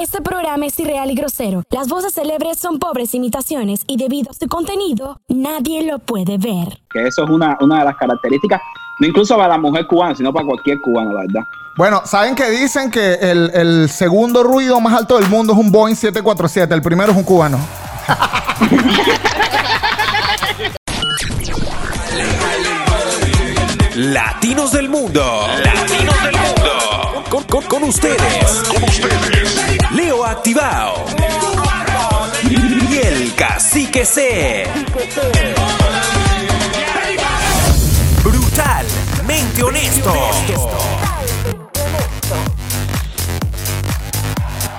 Este programa es irreal y grosero. Las voces célebres son pobres imitaciones y debido a su contenido, nadie lo puede ver. Que eso es una, una de las características, no incluso para la mujer cubana, sino para cualquier cubano, la verdad. Bueno, ¿saben que dicen que el, el segundo ruido más alto del mundo es un Boeing 747? El primero es un cubano. Latinos del Mundo. Latinos del Mundo. Con, ustedes. Con ustedes. Leo Activado. Y el Cacique C. Brutalmente honesto.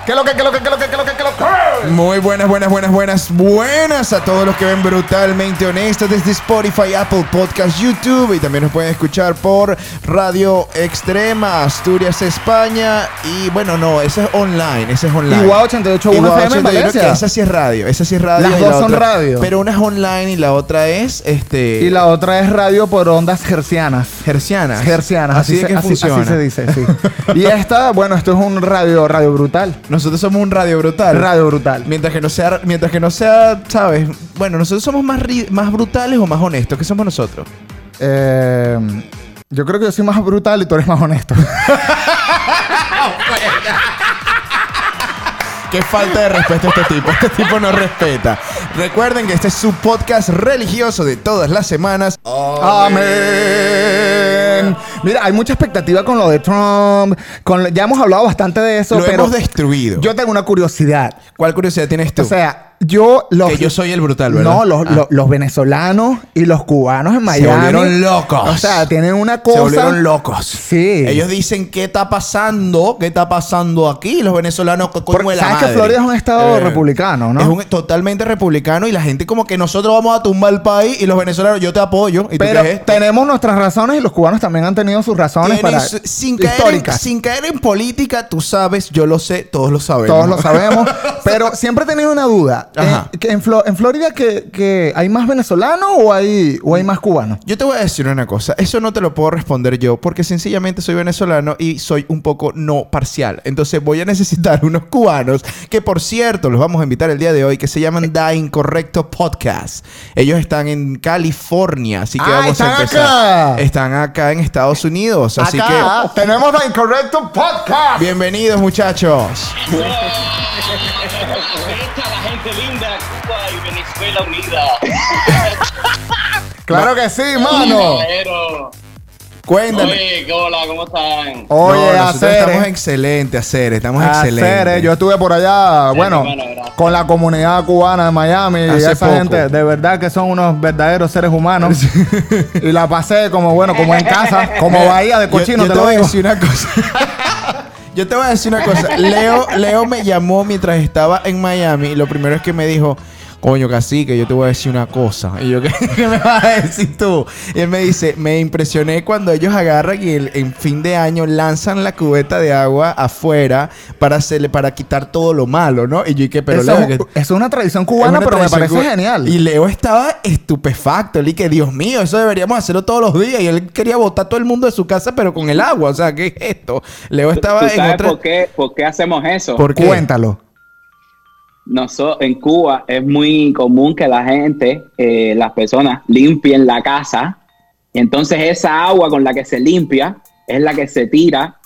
¿Qué lo que, qué lo que, qué lo que, qué lo que, qué lo que? Muy buenas, buenas, buenas, buenas, buenas a todos los que ven brutalmente honestos desde Spotify, Apple Podcast, YouTube y también nos pueden escuchar por Radio Extrema, Asturias, España y bueno, no, ese es online, ese es online. Igual 88.1 Igual FM en 88, Valencia. que esa sí es radio, esa sí es radio. Las y la dos son otra- radio. Pero una es online y la otra es este Y la otra es radio por ondas hercianas. Hercianas. Hercianas, Así, de se- que funciona. Así se dice, sí. y esta, bueno, esto es un radio, radio brutal. Nosotros somos un radio brutal. Radio brutal. Mientras que no sea, mientras que no sea, ¿sabes? Bueno, nosotros somos más, ri- más brutales o más honestos. ¿Qué somos nosotros? Eh, yo creo que yo soy más brutal y tú eres más honesto. Qué falta de respeto a este tipo. Este tipo no respeta. Recuerden que este es su podcast religioso de todas las semanas. Amén. Mira, hay mucha expectativa con lo de Trump. Con, ya hemos hablado bastante de eso, Lo pero hemos destruido. yo tengo una curiosidad. ¿Cuál curiosidad tienes tú? O sea, yo los que yo soy el brutal, ¿verdad? No, los, Ah. los- los venezolanos y los cubanos en Se Miami. volvieron locos. O sea, tienen una cosa. Se volvieron locos. Sí. Ellos dicen, ¿qué está pasando? ¿Qué está pasando aquí? Los venezolanos, ¿qué coño Porque la sabes que? Florida es un estado Eh, republicano, ¿no? Es un totalmente republicano y la gente como que nosotros vamos a tumbar el país y los venezolanos, yo te apoyo. ¿Y tú Pero es esto? tenemos nuestras razones y los cubanos también han tenido sus razones para sin, caer en, sin caer en política, tú sabes, yo lo sé, todos lo sabemos. Todos lo sabemos. pero siempre he tenido una duda. Ajá. Eh, que en, Flo- en Florida, que, que ¿hay más venezolanos o hay, o hay más cubanos? Yo te voy a decir una cosa, eso no te lo puedo responder yo, porque sencillamente soy venezolano y soy un poco no parcial. Entonces voy a necesitar unos cubanos, que por cierto, los vamos a invitar el día de hoy, que se llaman Da Incorrecto Podcast. Ellos están en California, así que Ah, vamos están a empezar. acá. Están acá en Estados Unidos, así Acá tenemos The Incorrecto Podcast. que bienvenidos muchachos. Gente linda, Cuba y Venezuela unida. Claro que sí, mano. Cuéntame. Oye, ¿qué hola? ¿Cómo están? Oye, No, hacer. estamos excelentes, hacer, estamos Hacer, excelentes. eh. Yo estuve por allá, bueno, con la comunidad cubana de Miami y Hace esa poco. gente, de verdad que son unos verdaderos seres humanos. y la pasé como, bueno, como en casa, como bahía de cochino, yo, te te lo voy a digo. decir una cosa. yo te voy a decir una cosa. Leo, Leo me llamó mientras estaba en Miami y lo primero es que me dijo, coño, cacique, yo te voy a decir una cosa. Y yo, ¿qué, qué me vas a decir tú? Y él me dice, me impresioné cuando ellos agarran y el- en fin de año lanzan la cubeta de agua afuera para hacerle, para quitar todo lo malo, ¿no? Y yo, ¿y qué? Pero Eso Leo, es, que- es una tradición cubana, una pero me parece cuba- genial. Y Leo estaba estupefacto. Él y que, Dios mío, eso deberíamos hacerlo todos los días. Y él quería botar todo el mundo de su casa, pero con el agua. O sea, ¿qué es esto? Leo estaba ¿Tú en sabes otra... por, qué, por qué hacemos eso? ¿Por qué? Cuéntalo. Noso- en Cuba es muy común que la gente, eh, las personas, limpien la casa. Y entonces esa agua con la que se limpia es la que se tira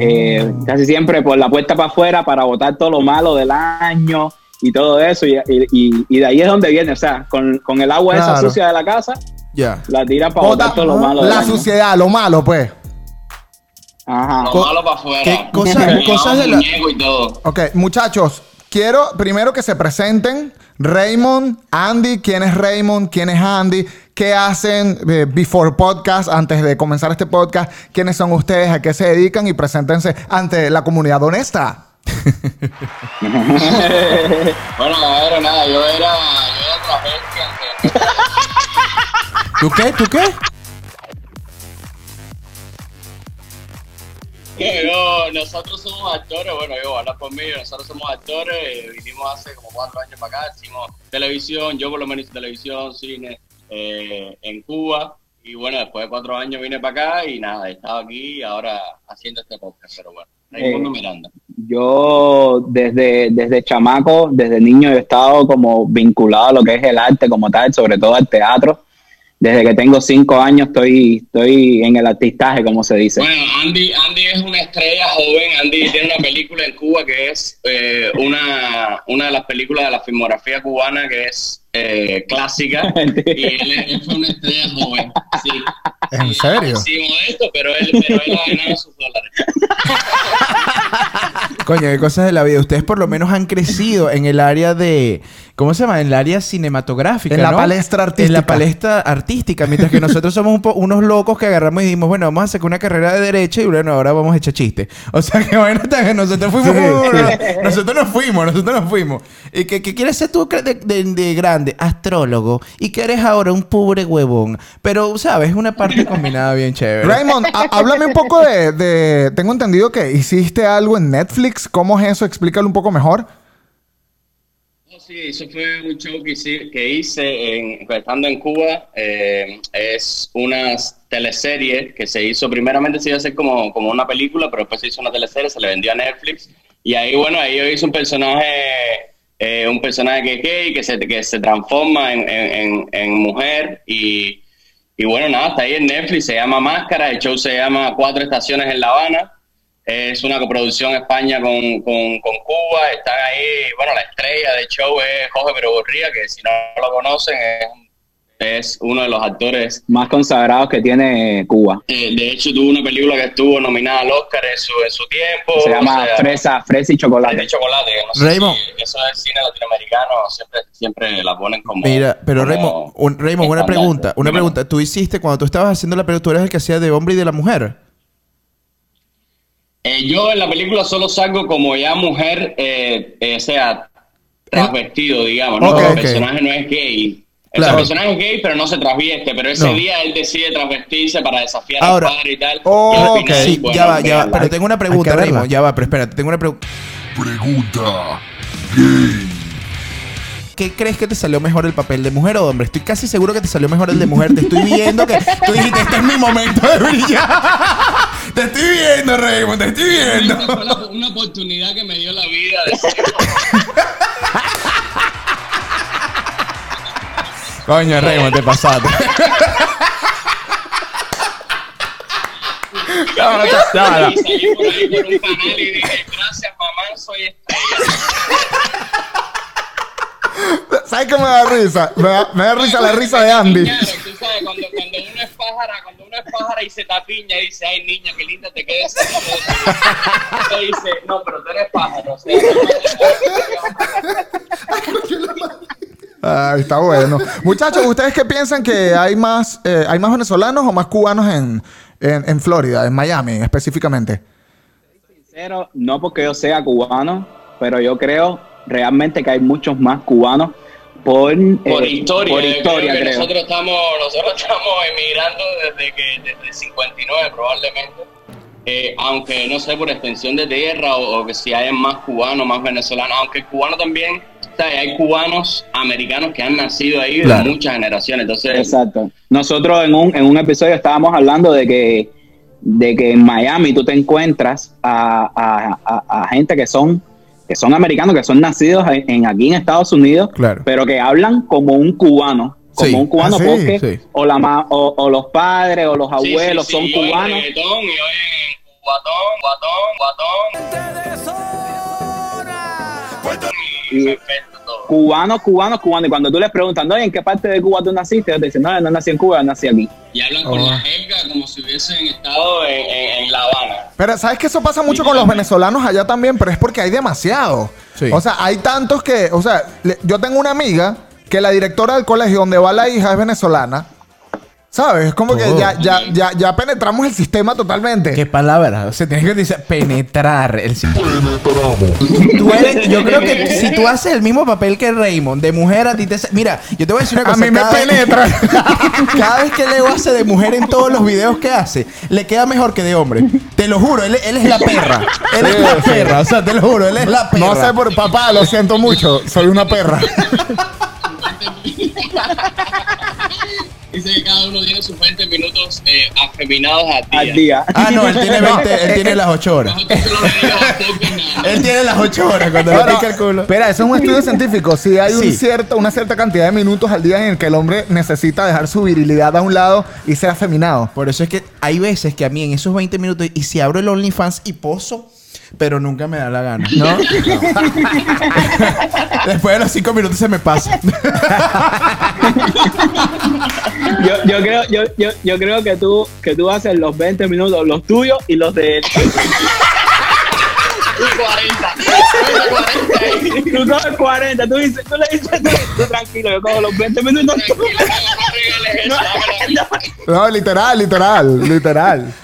eh, casi siempre por la puerta para afuera para botar todo lo malo del año y todo eso. Y, y- y- de ahí es donde viene. O sea, con, con el agua esa sucia de la casa, Ya. la tira para Bota- botar todo lo malo del la año. suciedad, lo malo, pues. Ajá. Lo malo para afuera. ¿qué cosa- Me cosas llamo de la- muñeco y todo. Ok, muchachos, quiero primero que se presenten. Raymond, Andy, ¿quién es Raymond? ¿Quién es Andy? ¿Qué hacen eh, before podcast, antes de comenzar este podcast? ¿Quiénes son ustedes? ¿A qué se dedican? Y preséntense ante la comunidad honesta. Bueno, caballero, nada, yo era, yo era travesti antes. ¿Tú qué? ¿Tú qué? Yo, nosotros somos actores, bueno, yo hablar por mí, nosotros somos actores, eh, vinimos hace como cuatro años para acá, hicimos televisión, yo por lo menos hice televisión, cine eh, en Cuba, y bueno, después de cuatro años vine para acá y nada, he estado aquí ahora haciendo este podcast, pero bueno, Raimundo Eh, Miranda. Yo desde, desde chamaco, desde niño he estado como vinculado a lo que es el arte como tal, sobre todo al teatro. Desde que tengo cinco años estoy, estoy en el artistaje, como se dice. Bueno, Andy, Andy es una estrella joven. Andy tiene una película en Cuba que es eh, una, una de las películas de la filmografía cubana que es eh, clásica. y él, es- él fue una estrella joven. Sí. ¿En serio? Sí, modesto, pero él, pero él ha ganado sus dólares. Coño, qué cosas de la vida. Ustedes por lo menos han crecido en el área de. ¿Cómo se llama? En el área cinematográfica. En la ¿no? palestra En artística. la palestra artística. Mientras que nosotros somos un po- unos locos que agarramos y dijimos, bueno, vamos a sacar una carrera de derecho y bueno, ahora vamos a echar chistes. O sea que bueno, que nosotros fuimos. nosotros nos fuimos, nosotros nos fuimos. ¿Y qué, qué quieres ser tú de, de- de grande? Astrólogo. ¿Y que eres ahora un pobre huevón? Pero, ¿sabes? Una parte combinada bien chévere. Raymond, há- háblame un poco de, de- Tengo entendido que hiciste algo en Netflix. ¿Cómo es eso? Explícalo un poco mejor. Sí, eso fue un show que hice, que hice en- estando en Cuba. Eh, es una teleserie que se hizo, primeramente se iba a hacer como, como una película, pero después se hizo una teleserie, se le vendió a Netflix. Y ahí, bueno, ahí yo hice un personaje, eh, un personaje que gay, que se, que se transforma en- en- en mujer. Y, y bueno, nada, está ahí en Netflix, se llama Máscara, el show se llama Cuatro Estaciones en La Habana. Es una coproducción España con, con, con Cuba. Están ahí, bueno, la estrella del show es Jorge Perogorría, que si no lo conocen es, es uno de los actores. Más consagrados que tiene Cuba. eh, de hecho, tuvo una película que estuvo nominada al Oscar en su, en su tiempo. Se llama o sea, Fresa, Fresa y Chocolate. de chocolate. que No sé Raymond. si eso es cine latinoamericano, siempre, siempre la ponen como. Mira, pero como Raymond, un- Raymond, una pregunta, una pregunta. Tú hiciste cuando tú estabas haciendo la película, tú eres el que hacía de hombre y de la mujer. Eh, yo en la película solo salgo como ya mujer, eh, eh, sea transvestido, digamos, ¿no? Ok, el ok. personaje no es gay. El Claro. personaje es gay, pero no se transvieste. Pero ese No. día él decide transvestirse para desafiar Ahora- al padre y tal. Oh, y Sí, bueno, ya va, ya va. Pero tengo una pregunta. Raymond. Ya va, pero espérate, tengo una pregunta. Pregunta. ¿Qué crees que te salió mejor el papel de mujer o de hombre? Estoy casi seguro que te salió mejor el de mujer. Te estoy viendo que tú dijiste, este es mi momento de brillar. Te estoy viendo, Raymond, te estoy viendo. Esa fue la- una oportunidad que me dio la vida. de Coño, Raymond, te pasaste. Y salí por ahí por un canal y dije, gracias mamá, soy estrella. ¿Sabes qué me da risa? Me da, me da risa la risa de Andy. Tú sabes, cuando, cuando uno es pájara, cuando uno es pájara y se tapiña y dice, ay niña, qué linda te quedes. Te dice, no, pero tú eres pájaro. O sea, Ay, está bueno. Muchachos, ¿ustedes qué piensan que hay más, eh, hay más venezolanos o más cubanos en, en, en Florida, en Miami específicamente? Sincero, no porque yo sea cubano, pero yo creo realmente que hay muchos más cubanos por, por eh, historia, por historia, creo que creo. nosotros estamos, nosotros estamos emigrando desde que desde el 59 probablemente. Eh, aunque no sé por extensión de tierra o, o que si hay más cubanos, más venezolanos, aunque el cubano también, ¿sabes? hay cubanos americanos que han nacido ahí Claro. de muchas generaciones, entonces Exacto. Nosotros en un, en un episodio estábamos hablando de que, de que en Miami tú te encuentras a, a- a- a gente que son, que son americanos, que son nacidos en, en aquí en Estados Unidos, Claro. pero que hablan como un cubano. Como Sí. un cubano Ah, sí, porque sí. o, la ma- o, o los padres o los abuelos sí, son cubanos. y guatón, guatón, guatón. Y. Cubanos, cubanos, cubanos. Y cuando tú les preguntas, ¿no? ¿en qué parte de Cuba tú naciste? Ellos te dicen, no, no nací en Cuba, nací aquí. Y hablan con Oh. la jerga como si hubiesen estado en, en- en La Habana. Pero sabes que eso pasa mucho con los venezolanos allá también, pero es porque hay demasiado. Sí. O sea, hay tantos que, o sea, le- yo tengo una amiga que la directora del colegio donde va la hija es venezolana. ¿Sabes? Es como que ya, ya, ya, ya penetramos el sistema totalmente. ¿Qué palabra? O sea, tienes que decir penetrar el sistema. Penetramos. Tú eres- yo creo que si tú haces el mismo papel que Raymond, de mujer a ti te... Mira, yo te voy a decir una A cosa. mí me cada vez- penetra. Cada vez que Leo hace de mujer en todos los videos que hace, le queda mejor que de hombre. Te lo juro, él, él es la perra. Él es la perra, o sea, te lo juro, él es la perra. No sé por papá, lo siento mucho. Soy una perra. dice que cada uno tiene sus 20 minutos eh, afeminados al día. al día. Ah, no, él tiene 20, él tiene las 8 horas. Él tiene las 8 horas cuando le pica el culo. Espera, eso es un estudio científico. Si hay un cierto, una cierta cantidad de minutos al día en el que el hombre necesita dejar su virilidad a un lado y ser afeminado. Por eso es que hay veces que a mí en esos 20 minutos, y si abro el OnlyFans y poso, pero nunca me da la gana, ¿no? Después de los 5 minutos se me pasa. Yo, yo creo, yo, yo, yo creo que tú, que tú haces los 20 minutos, los tuyos y los de él. Y 40. 40 ahí. Tú coges 40, tú, dices, tú le dices, tú, tú tranquilo, yo cojo los 20 minutos. Tranquilo, no, literal, literal, literal.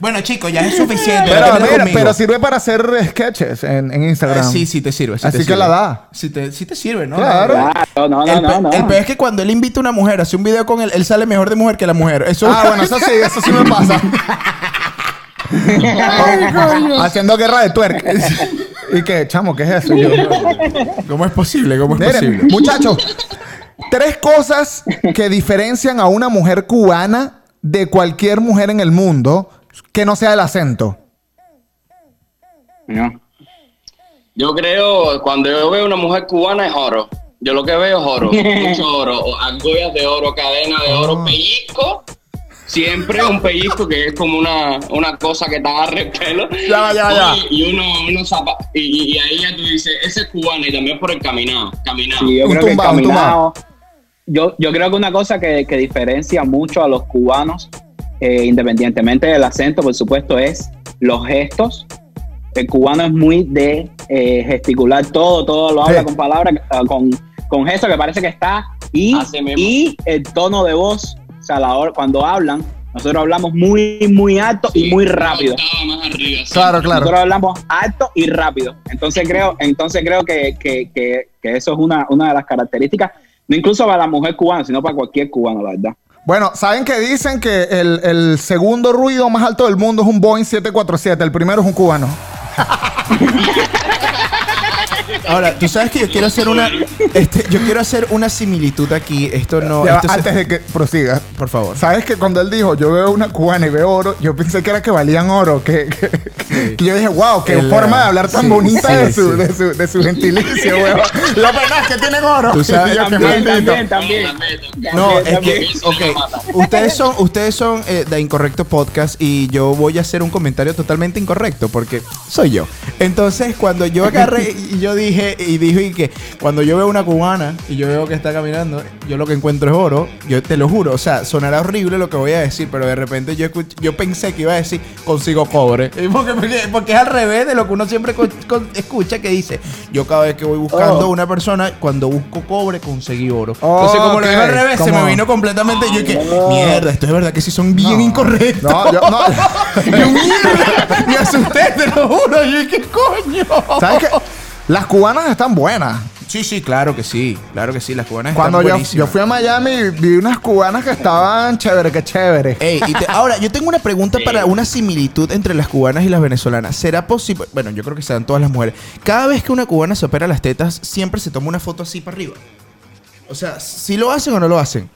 Bueno, chicos, ya es suficiente. Pero, mira, pero sirve para hacer sketches en, en Eh, Instagram. sí, sí te sirve. sí Así te que sirve. la da. Sí te, sí te sirve, ¿no? Claro. Claro, no, no, el, no, no. el peor es que cuando él invita a una mujer a hacer un video con él, él sale mejor de mujer que la mujer. Eso Ah, bueno, eso sí, eso sí me pasa. Haciendo guerra de twerk. ¿Y qué, chamo? ¿Qué es eso? Yo- ¿Cómo es posible? ¿Cómo es Miren, posible? muchachos, tres cosas que diferencian a una mujer cubana de cualquier mujer en el mundo que no sea el acento. No. Yo creo, cuando yo veo una mujer cubana es oro. Yo lo que veo es oro, mucho oro, argollas de oro, cadena de Ah. oro, pellizco. Siempre un pellizco que es como una, una cosa que te agarra el pelo. Ya ya ya Y uno, uno zapa- y, ahí ya tú dices, ese es cubano y también por el caminado. Caminado. Sí, yo Un creo que el caminado. Yo, yo creo que una cosa que, que diferencia mucho a los cubanos, eh, independientemente del acento, por supuesto, es los gestos. El cubano es muy de eh, gesticular todo, todo lo habla Sí. con palabras, eh, con, con gestos que parece que está. Y, y el tono de voz, o sea, la hora- cuando hablan, nosotros hablamos muy, muy alto y muy rápido. octava más arriba, sí. Claro, claro. Nosotros hablamos alto y rápido. Entonces creo, entonces creo que, que, que, que eso es una, una de las características, no incluso para la mujer cubana, sino para cualquier cubano, la verdad. Bueno, ¿saben que dicen que el, el segundo ruido más alto del mundo es un Boeing 747? El primero es un cubano. Ahora, tú sabes que yo quiero hacer una. este, yo quiero hacer una similitud aquí. Esto no. Ya se- antes de que prosiga. Por favor. ¿Sabes que cuando él dijo, yo veo una cubana y veo oro, yo pensé que era que valían oro? Que, que- que yo dije, wow, qué El, forma de hablar tan sí, bonita sí, de, su, sí. de, su, de su gentilicio, weón. Lo verdad es que tienen oro. Tú sabes- yo, También, también, también. No, es que, ok, ustedes son, ustedes son eh, de Incorrecto Podcast y yo voy a hacer un comentario totalmente incorrecto porque soy yo. Entonces, cuando yo agarré y yo dije, y dije y que cuando yo veo una cubana y yo veo que está caminando, yo lo que encuentro es oro, yo te lo juro, o sea, sonará horrible lo que voy a decir, pero de repente yo, escuch- yo pensé que iba a decir consigo cobre. Porque, porque, porque es al revés de lo que uno siempre con- escucha que dice, yo cada vez que voy buscando Oh. una persona, cuando busco cobre, conseguí oro. Oh, Entonces, como lo digo al revés, se me vino completamente. Yo que, mierda, esto es verdad que sí son bien incorrectos. No, yo, no. Yo, mierda, me asusté, te lo juro. Yo, ¿qué coño? ¿Sabes qué? Las cubanas están buenas. Sí, sí, claro que sí. Claro que sí, las cubanas Cuando están yo, buenísimas. yo fui a Miami, vi unas cubanas que estaban chévere, que chévere. Ey, y te- ahora, yo tengo una pregunta para una similitud entre las cubanas y las venezolanas. ¿Será posible? Bueno, yo creo que se dan todas las mujeres. Cada vez que una cubana se opera las tetas, siempre se toma una foto así para arriba. O sea, ¿si lo hacen o no lo hacen?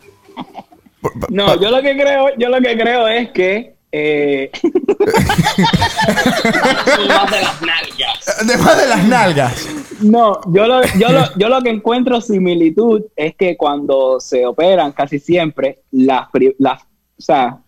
Por- pa- No, pa- yo lo que creo, yo lo que creo es que eh, Más de las nalgas. Además de las nalgas. no, yo lo, yo lo, yo lo que encuentro similitud es que cuando se operan casi siempre las, las o sea,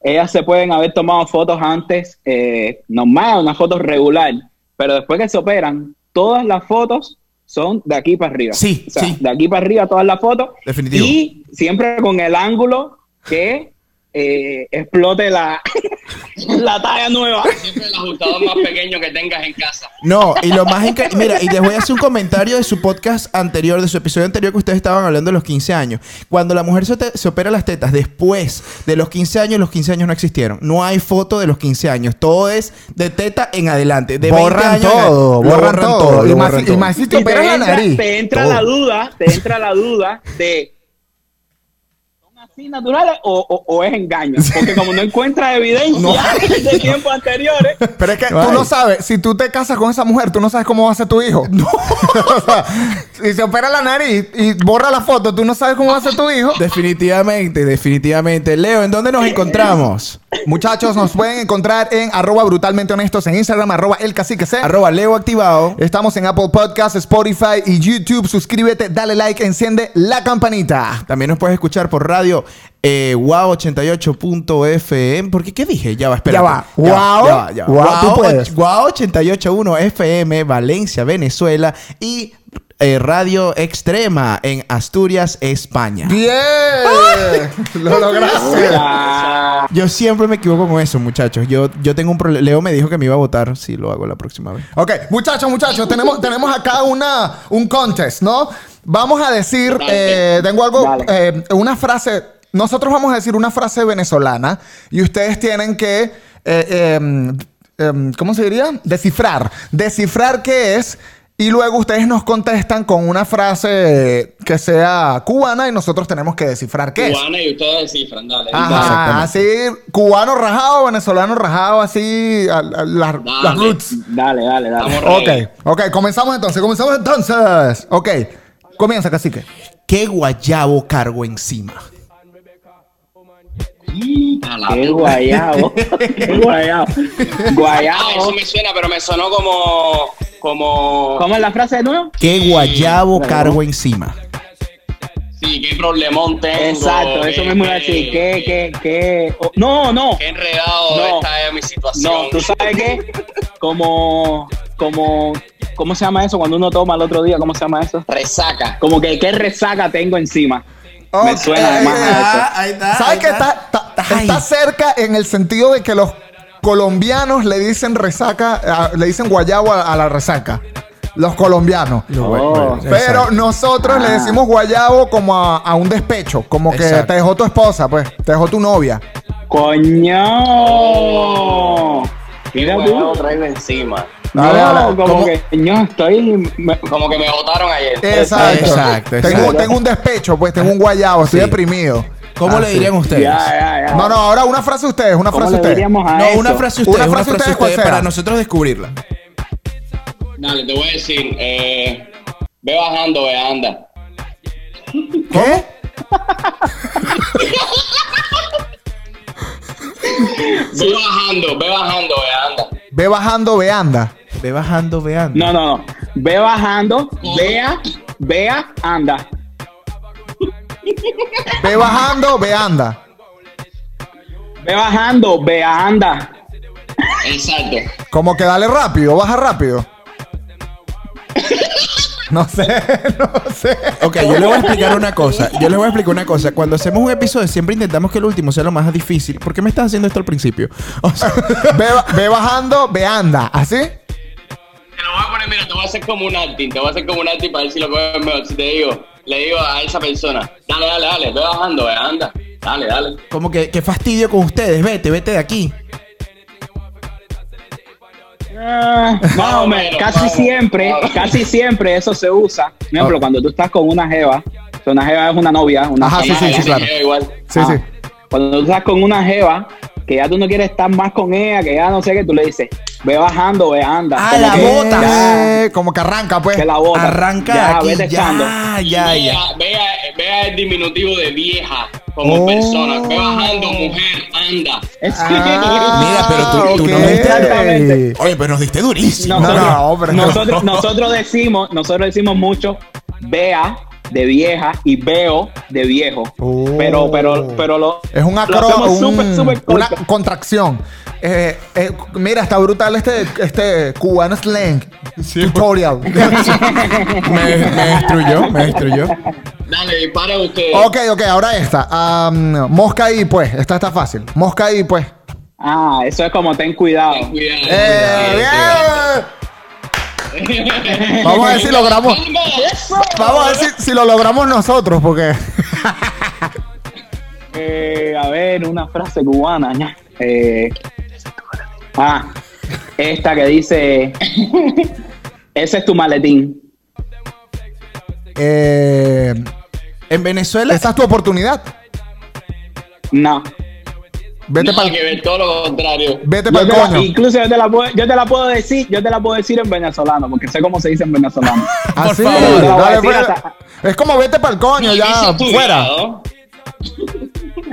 ellas se pueden haber tomado fotos antes eh, normal, una foto regular, pero después que se operan, todas las fotos son de aquí para arriba. Sí, O sea, sí. de aquí para arriba todas las fotos. Definitivo. Y siempre con el ángulo que eh, explote la, la talla nueva. Siempre el ajustador más pequeño que tengas en casa. No, y lo más increíble. Mira, y les voy a hacer un comentario de su podcast anterior, de su episodio anterior que ustedes estaban hablando de los 15 años. Cuando la mujer se, te- se opera las tetas después de los 15 años, los 15 años no existieron. No hay foto de los 15 años. Todo es de teta en adelante. De 20 borran años en- todo, lo borran, todo. lo Y más, borran y todo. más si te operas la entra, nariz. te entra todo. la duda, te entra la duda de ¿son así naturales o, o- o es engaño? Porque como no encuentras evidencia de tiempos anteriores, Pero es que tú no sabes, si tú te casas con esa mujer, tú no sabes cómo va a ser tu hijo. No. si se opera la nariz y borra la foto, ¿tú no sabes cómo va a ser tu hijo? Definitivamente, definitivamente. Leo, ¿en dónde nos encontramos? Muchachos, nos pueden encontrar en arroba brutalmente honestos en Instagram, arroba el cacique C. Arroba Leo activado. Estamos en Apple Podcasts, Spotify y YouTube. Suscríbete, dale like, enciende la campanita. También nos puedes escuchar por radio eh, wow 88.fm. ¿Por qué? ¿Qué dije? Ya va, espera. Ya va. Wow. Wow. Wow 88.1 FM, Valencia, Venezuela. Y eh, Radio Extrema en Asturias, España. ¡Bien! Lo lograste. Yo siempre me equivoco con eso, muchachos. Yo, yo tengo un problema. Leo me dijo que me iba a votar si lo hago la próxima vez. Ok, muchachos, muchachos, tenemos, tenemos acá una, un contest, ¿no? Vamos a decir, eh, tengo algo, eh, una frase, nosotros vamos a decir una frase venezolana y ustedes tienen que, eh, em, em, ¿cómo se diría? Descifrar. Descifrar qué es y luego ustedes nos contestan con una frase que sea cubana y nosotros tenemos que descifrar qué es. Cubana y ustedes descifran, dale. Ajá, así, cubano rajado, venezolano rajado, así, a- a- las, Dale. las roots. dale, dale, dale. Ok, ok, comenzamos entonces, comenzamos entonces. Ok, comienza, cacique. ¿Qué guayabo cargo encima? Qué guayabo. Qué guayabo. Ah, eso Guayabo. me suena, pero me sonó como. Como. ¿Cómo es la frase de nuevo? ¿Qué guayabo cargo encima? Sí, qué problemón tengo. Exacto, eso qué- mismo iba a decir. ¿Qué, qué, qué? oh, no, no. Qué enredado No. esta es mi situación. No, tú sabes qué? Como, como, ¿cómo se llama eso? Cuando uno toma el otro día, ¿cómo se llama eso? Resaca. Como que qué resaca tengo encima. Me suena además a eso. ahí está. ¿Sabes que está, está, está cerca en el sentido de que los colombianos le dicen resaca, le dicen guayabo a, a la resaca? Los colombianos. Oh. Pero nosotros le decimos guayabo como a, a un despecho, como que Exacto. te dejó tu esposa, pues, te dejó tu novia. ¡Coño! Mira tú. traigo encima. Dale, no, dale. como ¿Cómo? que, estoy... me- Como que me votaron ayer. Exacto. Exacto, Tengo, exacto. tengo un despecho, pues, tengo un guayabo, estoy Sí. deprimido. ¿Cómo Ah, le sí. dirían ustedes? Ya, ya, ya. No, no, ahora una frase de ustedes, una ¿Cómo frase de ustedes. No, eso? una frase ustedes, Una una frase ustedes, para nosotros descubrirla. Dale, te voy a decir. Eh, ve bajando, ve anda. ¿Qué? Ve bajando, ve bajando, ve anda. Ve bajando, ve anda. Ve bajando, veando. No, no, no. Ve bajando, vea, vea, anda. Ve bajando, ve anda. Ve bajando, vea, anda. Exacto. Como que dale rápido, baja rápido. No sé, no sé. Ok, yo le voy a explicar una cosa. Yo les voy a explicar una cosa. Cuando hacemos un episodio, siempre intentamos que el último sea lo más difícil. ¿Por qué me estás haciendo esto al principio? O sea, Ve, ve bajando, ve anda. ¿Así? Te lo voy a poner, mira, te voy a hacer como un acting, te voy a hacer como un acting para ver si lo coges mejor. Si te digo, le digo a esa persona, dale, dale, dale, ve bajando, ve anda. Dale, dale. como que, qué fastidio con ustedes. Vete, vete de aquí. Ah, Más no, o me- menos, casi siempre, casi siempre eso se usa. Por ejemplo, cuando tú estás con una jeva, una jeva es una novia, una Ajá, sí, sí, sí, claro. Igual. Sí, Ah, sí. Cuando tú estás con una jeva, que ya tú no quieres estar más con ella, que ya no sé qué, tú le dices, ve bajando, ve anda. Ah, Como la que bota. ya, Eh, como que arranca, pues. que la bota. Arranca ya, aquí. echando. Ya, ya, ya. Vea, vea, vea el diminutivo de vieja como Oh. persona. Ve bajando, mujer, anda. Es- Ah, Mira, pero tú- tú no ok. me diste. Oye, pero nos diste durísimo. nosotros, No, nosotros, nosotros decimos, nosotros decimos mucho, vea de vieja y veo de viejo. Oh. Pero, pero, pero lo, Es un acro, un- súper, súper una contracción. Eh, eh, mira, está brutal este, este cubano slang tutorial. Me, me destruyó, me destruyó. Dale, dispara usted. ok, ok, ahora esta. Mosca ahí, pues. Esta está fácil. Mosca ahí, pues. Ah, eso es como ten cuidado. Ten cuidado. Eh, bien. Vamos a ver si logramos. Vamos a ver si, si lo logramos nosotros, porque. Eh, a ver, una frase cubana. Eh, ah, esta que dice, ese es tu maletín. eh, En Venezuela. esa es tu oportunidad. No, Vete ver, todo lo contrario. Vete para el la- coño. incluso yo te, la puedo, yo te la puedo decir, yo te la puedo decir en venezolano, porque sé cómo se dice en venezolano. Así, dale, hasta- Es como vete para el coño, ya, fuera.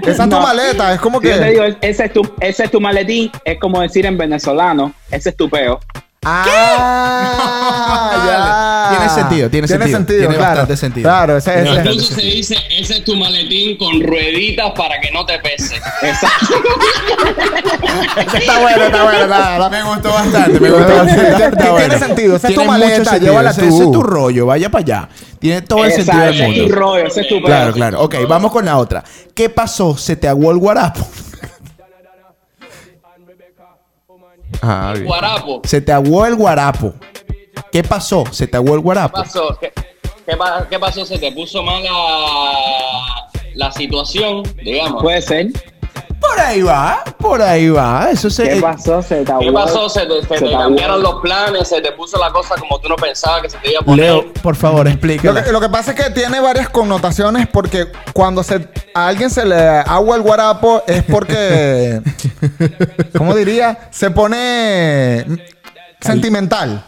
Esa es tu No. maleta, es como Si yo te que. digo, ese es tu, ese es tu maletín, es como decir en venezolano, ese es tu peo. Ah, ya. Tiene sentido, tiene sentido. Tiene claro. bastante sentido. Claro, ese Tiene ese- Incluso se dice, ese es tu maletín con rueditas para que no te pese. Exacto. ese está bueno, está bueno. está bueno. Me gustó bastante, me gustó bastante. Tiene bueno. sentido, esa es tu Tiene maleta, sentido, llévala ese, tú. ese es tu rollo, vaya para allá. Tiene todo el sentido del ese es tu mundo. rollo, ese es tu. Claro, claro. Ok, vamos con la otra. ¿Qué pasó? ¿Se te aguó el guarapo? Ah, bien. Guarapo. Se te aguó el guarapo. ¿Qué pasó? ¿Se te aguó el ¿Qué guarapo? pasó? ¿Qué, qué qué pasó? ¿Se te puso mala la situación, digamos? Puede ser. Por ahí va, por ahí va. Eso se. ¿Qué pasó? Se te ¿Qué aguó- pasó? ¿Se te, se se te te cambiaron los planes? ¿Se te puso la cosa como tú no pensabas que se te iba a poner? Leo, por favor, Lo explícala. que, lo que pasa es que tiene varias connotaciones porque cuando se, a alguien se le agua el guarapo es porque, ¿cómo diría? Se pone sentimental.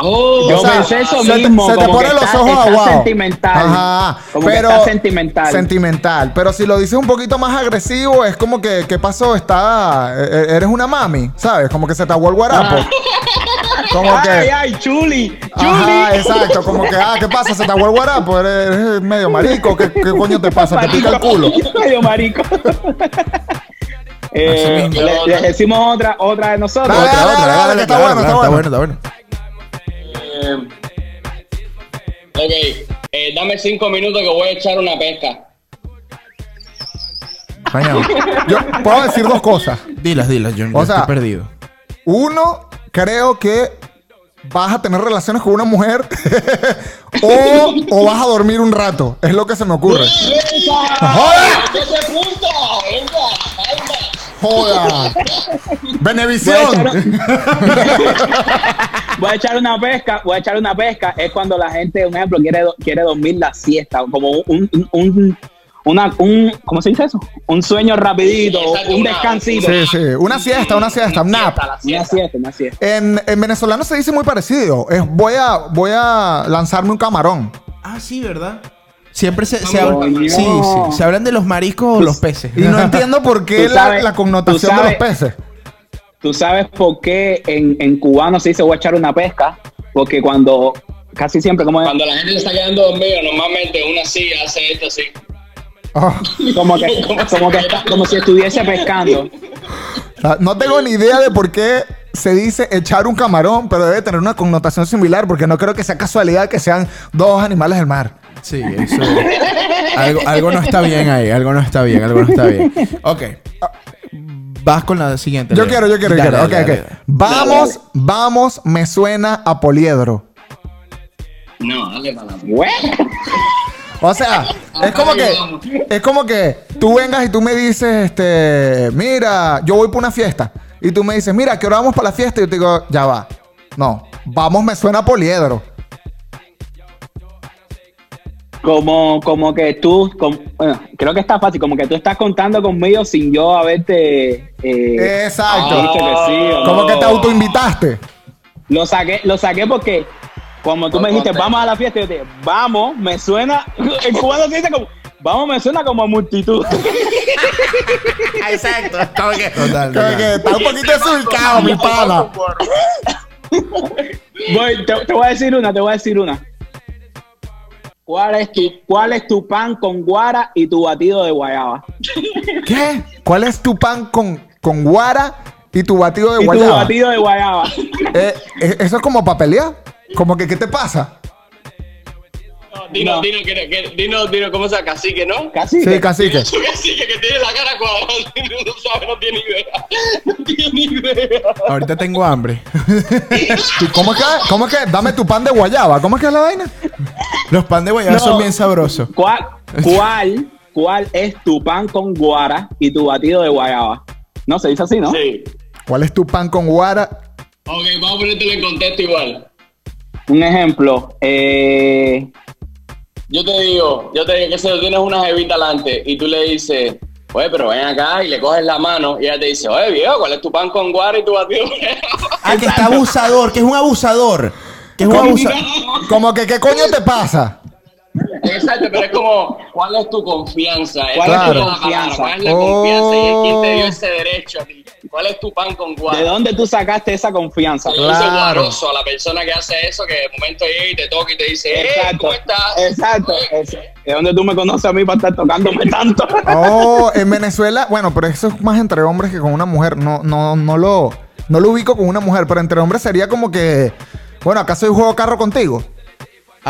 Oh, Yo O sea, pensé eso se te- mismo. se te ponen los está- ojos está aguados. sentimental. Ajá. Como pero que está sentimental. Sentimental. Pero si lo dices un poquito más agresivo, es como que, ¿qué pasó? Está, e- e- eres una mami, ¿sabes? Como que se te aguó el guarapo. Como que. ay, ay, chuli. Ajá, exacto. Como que, ah, ¿qué pasa? Se te aguó el guarapo. Eres, eres medio marico. ¿Qué, qué coño te pasa? Te pica el culo. Medio marico. Eh, Así mismo. le, le decimos otra, otra de nosotros. Dale, Otra, dale, otra, dale, dale, que está claro, bueno, claro, está está bueno, está bueno. Eh, ok, eh, dame cinco minutos que voy a echar una pesca. Coño, Yo puedo decir dos cosas. Dilas, dilas, yo, yo O sea, estoy perdido. Uno, creo que vas a tener relaciones con una mujer o, o vas a dormir un rato. Es lo que se me ocurre. Venga, calma. ¡Joda! Benevisión. Voy a echar una pesca, voy a echar una pesca, es cuando la gente, un ejemplo, quiere, quiere dormir la siesta, como un, un, un- una, un, ¿cómo se dice eso? Un sueño rapidito, un descansito. Sí, sí. Una siesta, una siesta, un nap. Una siesta. siesta, una siesta. En, en venezolano se dice muy parecido. Es voy a, voy a lanzarme un camarón. Ah, sí, ¿verdad? Siempre se, se Coño. habla, sí, sí, se hablan de los mariscos o los peces. Y no entiendo por qué Tú la, sabes- la connotación tú de los sabes- peces. ¿Tú sabes por qué en, en cubano se dice voy a echar una pesca? Porque cuando, casi siempre, como, Cuando la gente se está quedando dormida, normalmente una sí hace esto así. Oh. como que, como que está- como si estuviese pescando. O sea, no tengo ni idea de por qué se dice echar un camarón, pero debe tener una connotación similar, porque no creo que sea casualidad que sean dos animales del mar. Sí, eso. algo, algo no está bien ahí, algo no está bien, algo no está bien. Ok. Vas con la siguiente. Yo Leo. quiero, yo quiero, yo Dale, quiero. Ok, dale, ok. dale. Vamos, vamos, me suena a poliedro. No, dale para la. O sea, es como que, es como que tú vengas y tú me dices, este, mira, yo voy para una fiesta. Y tú me dices, mira, que ahora vamos para la fiesta. Y yo te digo, ya va. No, vamos, me suena a poliedro. Como, como que tú, bueno, creo que está fácil, como que tú estás contando conmigo sin yo haberte eh, Exacto. dicho que sí. o no. Como que te autoinvitaste. Lo saqué, lo saqué porque como tú me dijiste, vamos a la fiesta, yo te dije, vamos, me suena, en cubano se dice como, vamos, me suena como a multitud. Exacto. Como que, Total, como total. que está un poquito desubicado, mi pana. Voy, te, te voy a decir una, te voy a decir una. ¿Cuál es tu, cuál es tu pan con guara y tu batido de guayaba? ¿Qué? ¿Cuál es tu pan con, con guara y tu batido de Y tu guayaba? batido de guayaba. Eh, eh, ¿Eso es como papelear? Como que, ¿qué te pasa? No, Dino, No. Dino, que, que- Dino, Dino, ¿cómo se llama? Cacique, ¿no? Casi. Sí, cacique. Su cacique que tiene la cara cuadrada, no sabe, no tiene idea. No tiene idea. Ahorita tengo hambre. ¿Y ¿Cómo es que? ¿Cómo es que? Dame tu pan de guayaba. ¿Cómo es que es la vaina? Los pan de guayaba No. son bien sabrosos. ¿Cuál, cuál, ¿Cuál es tu pan con guara y tu batido de guayaba? No, se dice así, ¿no? Sí. ¿Cuál es tu pan con guara? Ok, vamos a ponértelo en contexto igual. Un ejemplo, eh, Yo te digo, yo te digo que si tú tienes una jevita delante y tú le dices, oye, pero ven acá y le coges la mano y ella te dice, oye, viejo, ¿cuál es tu pan con guaro y tu batido? Ah, que está abusador, que es un abusador. Que es un abusador. Como que, ¿qué coño te pasa? Exacto, pero es como, ¿cuál es tu confianza? ¿Cuál es tu la palabra, confianza? ¿Cuál es la Oh. confianza? ¿Y quién te dio ese derecho a ti? ¿Cuál es tu pan con guaro? ¿De dónde tú sacaste esa confianza? Yo soy Claro. a la persona que hace eso, que de momento llega y te toca y te dice, Exacto. ¿cómo estás? Exacto. Es- ¿De dónde tú me conoces a mí para estar tocándome tanto? Oh, en Venezuela, bueno, pero eso es más entre hombres que con una mujer. No, no, no lo, no lo ubico con una mujer, pero entre hombres sería como que, bueno, ¿acaso yo juego carro contigo?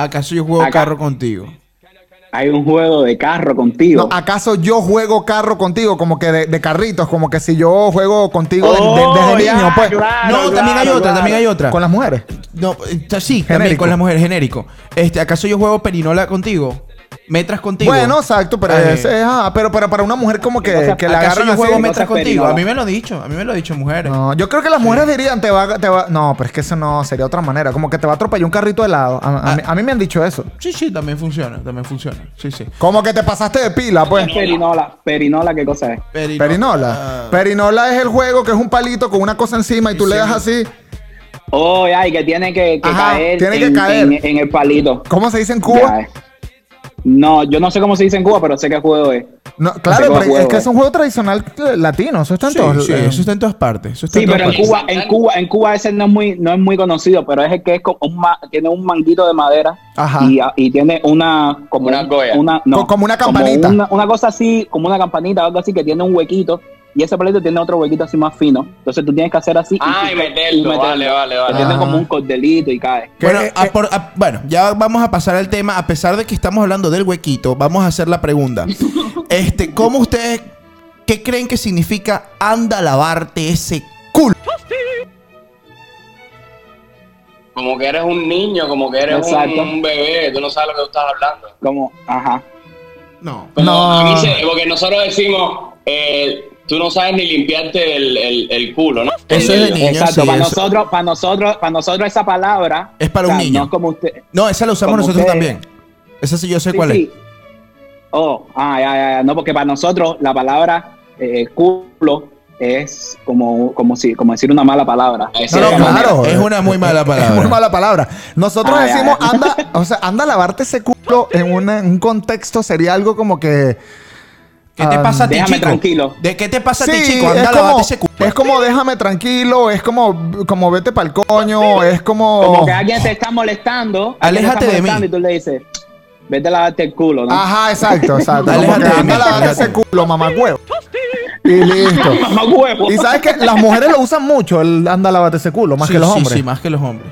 ¿Acaso yo juego Acá. carro contigo? Hay un juego de carro contigo. No, ¿acaso yo juego carro contigo? Como que de, de carritos, como que si yo juego contigo de- de- Oh, desde ya, niño, pues. claro, no, también hay claro, otra, claro. también hay otra. Con las mujeres. No, eh, sí, también Genérico. con las mujeres, genérico. Este, ¿acaso yo juego perinola contigo? ¿Metras contigo? Bueno, exacto, pero, Ay. ese es, ah, pero, pero para una mujer como que, cosa- que la ¿Acaso agarran yo así. juego me- metras contigo? perinola. A mí me lo han dicho, a mí me lo han dicho mujeres. No, yo creo que las mujeres dirían, te va, te va. No, pero es que eso no sería otra manera. Como que te va a atropellar un carrito de helado. A, a mí, a mí me han dicho eso. Sí, sí, también funciona, también funciona. Sí, sí. Como que te pasaste de pila, pues. Perinola. Perinola, ¿qué cosa es? Perino- Perinola. Ah. Perinola es el juego que es un palito con una cosa encima y tú Sí, le das sí. así. Oh, ya, y que tiene que, que Ajá, caer, tiene que en, caer. En, en el palito. ¿Cómo se dice en Ya, Cuba? eh. No, yo no sé cómo se dice en Cuba, pero sé qué juego es. No, claro, cómo pero juego, es que es un juego tradicional latino. Eso está en Sí, todos sí, eso está en todas partes. Eso está Sí, en pero en partes. Cuba, en Cuba, en Cuba ese no es muy, no es muy conocido, pero es el que es como un ma- tiene un manguito de madera Ajá. y, y tiene una como Una una, no, Co- como una campanita. una, una cosa así, como una campanita, algo así que tiene un huequito y ese palito tiene otro huequito así más fino. Entonces tú tienes que hacer así Ah, y meterlo, vale, vale, vale. tiene Ajá. como un cordelito y cae. Bueno, eh, a eh, por- a- bueno, ya vamos a pasar al tema. A pesar de que estamos hablando del huequito, vamos a hacer la pregunta. Este, ¿cómo ustedes, qué creen que significa anda a lavarte ese culo? Como que eres un niño, como que eres un, Exacto. un bebé, tú no sabes lo que tú estás hablando. Como, ajá. No. Como No. aquí se- porque nosotros decimos, eh, tú no sabes ni limpiarte el, el, el culo, ¿no? Eso es de El- niño, Exacto, sí, para eso- nosotros, para nosotros, para nosotros esa palabra Es para o un niño. No es como usted. No, esa la usamos nosotros también. Esa sí yo sé Sí, cuál sí. Oh, ah, ya, ya, ya. No, porque para nosotros la palabra eh, culo es como, como, si, como decir una mala palabra. No, no, es- claro. Es una muy mala palabra. Es muy mala palabra. Nosotros Ah, ya, decimos, ya. anda, o sea, anda a lavarte ese culo en, una- en un contexto sería algo como que. ¿Qué te Ah, pasa a ti, déjame chico? tranquilo. ¿De qué te pasa a ti, Sí, chico? es Anda a como, ese culo. es como déjame tranquilo, es como, como vete pa'l coño, es como. Como que alguien te está molestando. alguien te Aléjate está de mí. molestando Y tú le dices, vete a lavarte el culo, ¿no? Ajá, exacto, exacto. Como Aléjate que de anda a mí, lavarte aléjate. ese culo, mamagüevo. Y listo. Mamá huevo. Y sabes que las mujeres lo usan mucho, el anda a lavarte ese culo, más Sí, que los sí, hombres. Sí, más que los hombres.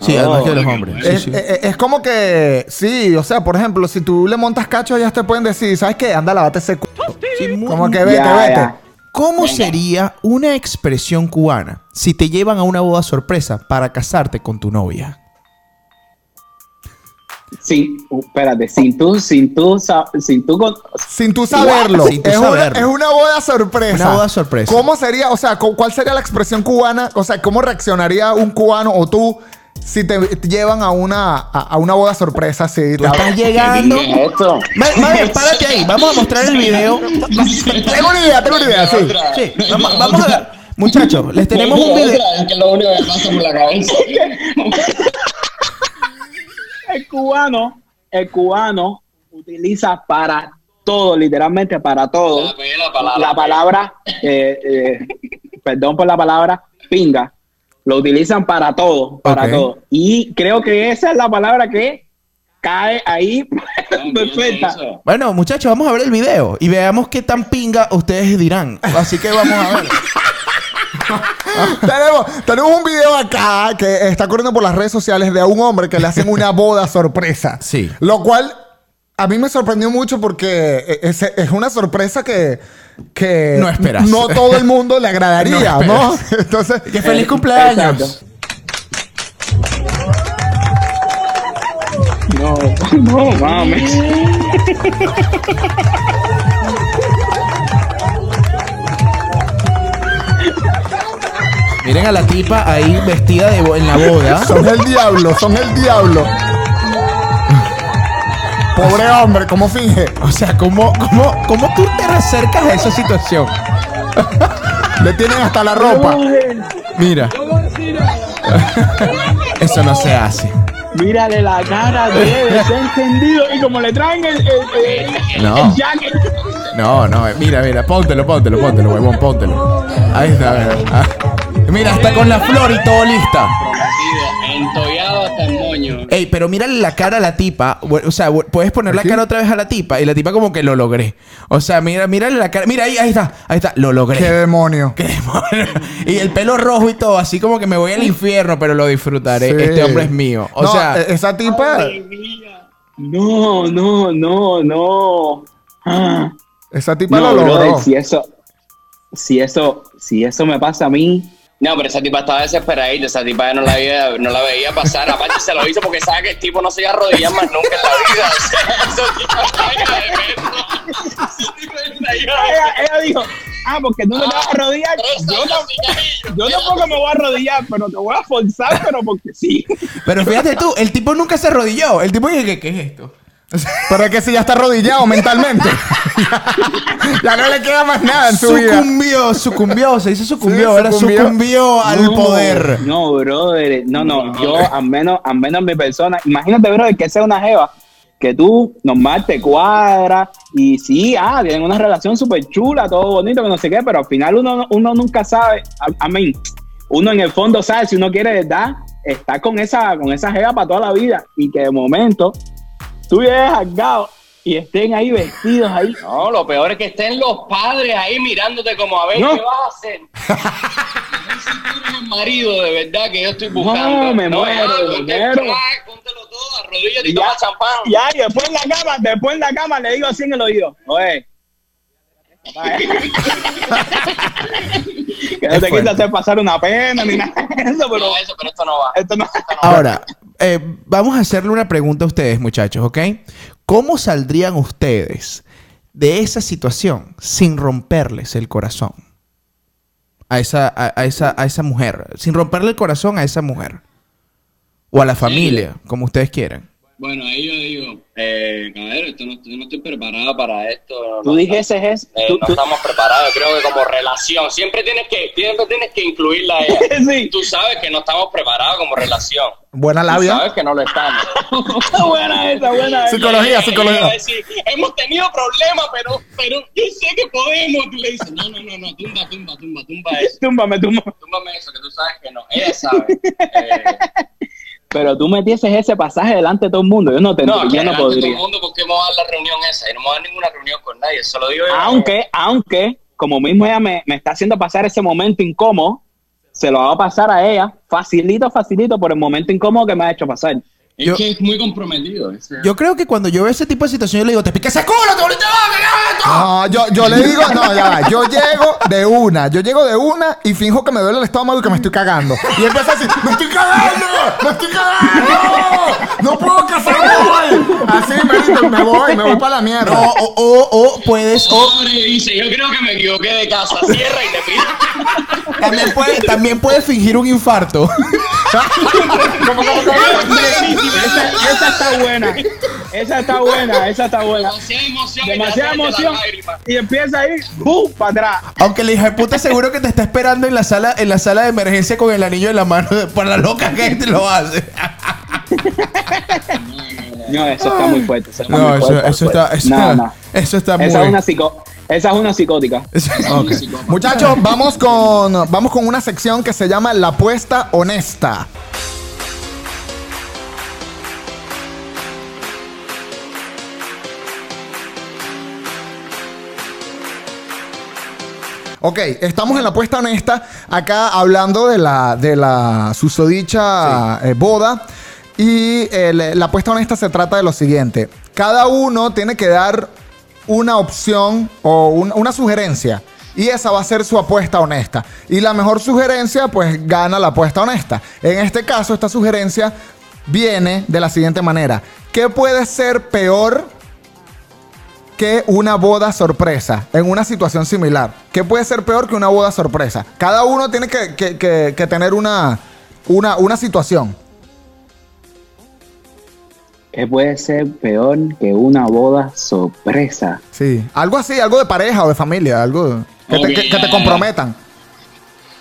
Sí, Oh. más que los hombres. Sí, Es, sí. es- es como que, sí, o sea, por ejemplo, si tú le montas cacho, ellas te pueden decir, ¿sabes qué? Anda, lávate ese. Sí, muy- Como que vete, Ya, vete. ya. ¿Cómo sería una expresión cubana si te llevan a una boda sorpresa para casarte con tu novia? Sí, uh, espérate, sin tú, sin tú, sin tú, con- Sin tú saberlo. Sin tú es, Una, saberlo. es una boda sorpresa. Una boda sorpresa. ¿Cómo sería, o sea, cu- cuál sería la expresión cubana? O sea, ¿cómo reaccionaría un cubano o tú si te, te llevan a una, a, a una boda sorpresa así? Tú estás llegando. ¿Qué es esto? Ma- Madre, párate ahí. Vamos a mostrar el video. Tengo una idea, tengo una idea, sí. Sí, vamos, vamos a. Muchachos, les tenemos un video. Es que lo único que pasa por la cabeza. el cubano, el cubano utiliza para todo, literalmente para todo, La pegué la palabra. la palabra, eh, eh, perdón por la palabra, pinga. Lo utilizan para todo, para todo. Y creo que esa es la palabra que cae ahí perfecta. Bueno, muchachos, vamos a ver el video y veamos qué tan pinga ustedes dirán. Así que vamos a ver. tenemos, tenemos un video acá que está corriendo por las redes sociales de un hombre que le hacen una boda sorpresa. Sí. Lo cual a mí me sorprendió mucho porque es, es una sorpresa que, que No esperas. no todo el mundo le agradaría, No. Entonces, ¡Qué feliz Eh, cumpleaños! exacto. No, no mames. Miren a la tipa ahí vestida de en la boda. son el diablo, son el diablo. Pobre hombre, ¿cómo finge? O sea, ¿cómo, cómo, cómo tú te acercas a esa situación? Le tienen hasta la ropa. Mira. Eso no se hace. Mírale la cara de él, está encendido. Y como le traen el, el, el- No. el jacket. No, no, mira, mira, póntelo, póntelo, póntelo, huevón, póntelo. Ahí está, mira. Ah. Mira, está con la flor y todo lista. Prometido, entollado hasta el Ey, pero mírale la cara a la tipa. O sea, puedes poner la cara otra vez a la tipa y la tipa como que lo logré. O sea, mira, mírale la cara. Mira ahí, ahí está, ahí está, lo logré. ¡Qué demonio! Qué demonio. y el pelo rojo y todo, así como que me voy al infierno, pero lo disfrutaré. Sí. Este hombre es mío. O No, sea, e- esa tipa. No, no, no, no. Ah. esa tipa No, lo brother, logró. si eso, si eso, si eso me pasa a mí, No, pero esa tipa estaba desesperadita, esa tipa ya no la veía, no la veía pasar. Aparte se lo hizo porque sabe que el tipo no se iba a arrodillar más nunca en la vida. O sea, esa tipa la ahí, ella, ella dijo, ah, porque tú no te vas a arrodillar. Tres Yo, no, tampoco me voy a arrodillar, pero te voy a forzar, pero porque sí. pero fíjate tú, el tipo nunca se arrodilló. El tipo dice que, ¿qué es esto? Pero es que si ya está arrodillado mentalmente. ya no le queda más nada en su vida. Sucumbió, sucumbió, se dice sucumbió, Sí, ¿verdad? sucumbió. Sucumbió al No, poder. No, brother. No, no. Yo, al menos, al menos mi persona. Imagínate, brother, que sea una jeva que tú normal te cuadras y sí, ah, tienen una relación súper chula, todo bonito, que no sé qué, pero al final uno, uno nunca sabe. A mí, uno en el fondo sabe si uno quiere, ¿verdad? Estar con esa, con esa jeva para toda la vida y que de momento tú llegues cargado y estén ahí vestidos ahí. No, lo peor es que estén los padres ahí mirándote como a ver No. qué vas a hacer. Si tú eres el marido de verdad que yo estoy buscando. No, me muero, ya, me ponte el muero. flag, póntelo todo, arrodíllate y Ya, toma champán. ya, y después en la cama, después en la cama le digo así en el oído, oye. que no te quita hacer pasar una pena ni nada de eso, pero No, eso, pero esto no va. esto no. Ahora, eh, vamos a hacerle una pregunta a ustedes, muchachos, ¿ok? ¿Cómo saldrían ustedes de esa situación sin romperles el corazón? A esa, a, a esa, a esa mujer. Sin romperle el corazón a esa mujer. O a la familia, como ustedes quieran. Bueno, ahí yo digo, eh, caballero, esto no, yo no estoy preparado para esto. Tú no, dijiste eso. eh, tú- no tú- estamos preparados, creo que como relación, siempre tienes que, siempre tienes que incluirla a ella. Sí. Tú sabes que no estamos preparados como relación. Buena Tú labia. sabes que no lo estamos. buena esa, buena esa. Psicología, psicología. decir, hemos tenido problemas, pero, pero yo sé que podemos. Tú le dices, no, no, no, no, tumba, tumba, tumba, tumba eso. Túmbame, túmbame. Túmbame eso, que tú sabes que no. Ella sabe. Eh, Pero tú metieses ese pasaje delante de todo el mundo. Yo no te no, yo no delante de todo podría. el mundo, porque me a dar la reunión esa? Y no me voy a dar ninguna reunión con nadie, eso lo digo yo. Aunque, aunque, como mismo ella me, me está haciendo pasar ese momento incómodo, se lo va a pasar a ella, facilito, facilito, por el momento incómodo que me ha hecho pasar. Es Yo- que es muy comprometido. ese- Yo creo que cuando yo veo ese tipo de situación, yo le digo, te pica ese culo, te volviste loca, ¿qué es esto?" No, yo, yo le digo, no, ya va. Yo llego de una, yo llego de una y finjo que me duele el estómago y que me estoy cagando. Y empieza así, ¡me estoy cagando! ¡Me estoy cagando! ¡No puedo casarme hoy! Así, me, me voy, me voy para la mierda. No, o, o, o puedes, o Pobre, dice, yo creo que me equivoqué de casa. Cierra y te pido. también puedes, también puedes fingir un infarto. ¿Cómo, cómo, cómo? Esa, esa está buena. Esa está buena, esa está buena. Demasiada emoción. Demasiada emoción. Lágrimas. Y empieza ahí, ¡bum! para atrás. Aunque la hija de puta seguro que te está esperando en la sala, en la sala de emergencia con el anillo en la mano por la loca que te lo hace. No, eso está muy fuerte. Eso está No, muy eso, fuerte, eso fuerte. está, eso, No, no. eso está muy. Esa es una psico, esa es una psicótica. Muchachos, vamos con, vamos con una sección que se llama La apuesta honesta. Ok, estamos en la apuesta honesta, acá hablando de la, de la susodicha eh, boda. Y eh, la apuesta honesta se trata de lo siguiente. Cada uno tiene que dar una opción o un- una sugerencia. Y esa va a ser su apuesta honesta. Y la mejor sugerencia, pues gana la apuesta honesta. En este caso, esta sugerencia viene de la siguiente manera. ¿Qué puede ser peor que una boda sorpresa en una situación similar? ¿Qué puede ser peor que una boda sorpresa? Cada uno tiene que, que- que- que tener una, una, una situación. ¿Qué puede ser peor que una boda sorpresa? Sí. Algo así, algo de pareja o de familia, algo que, te, que- te comprometan.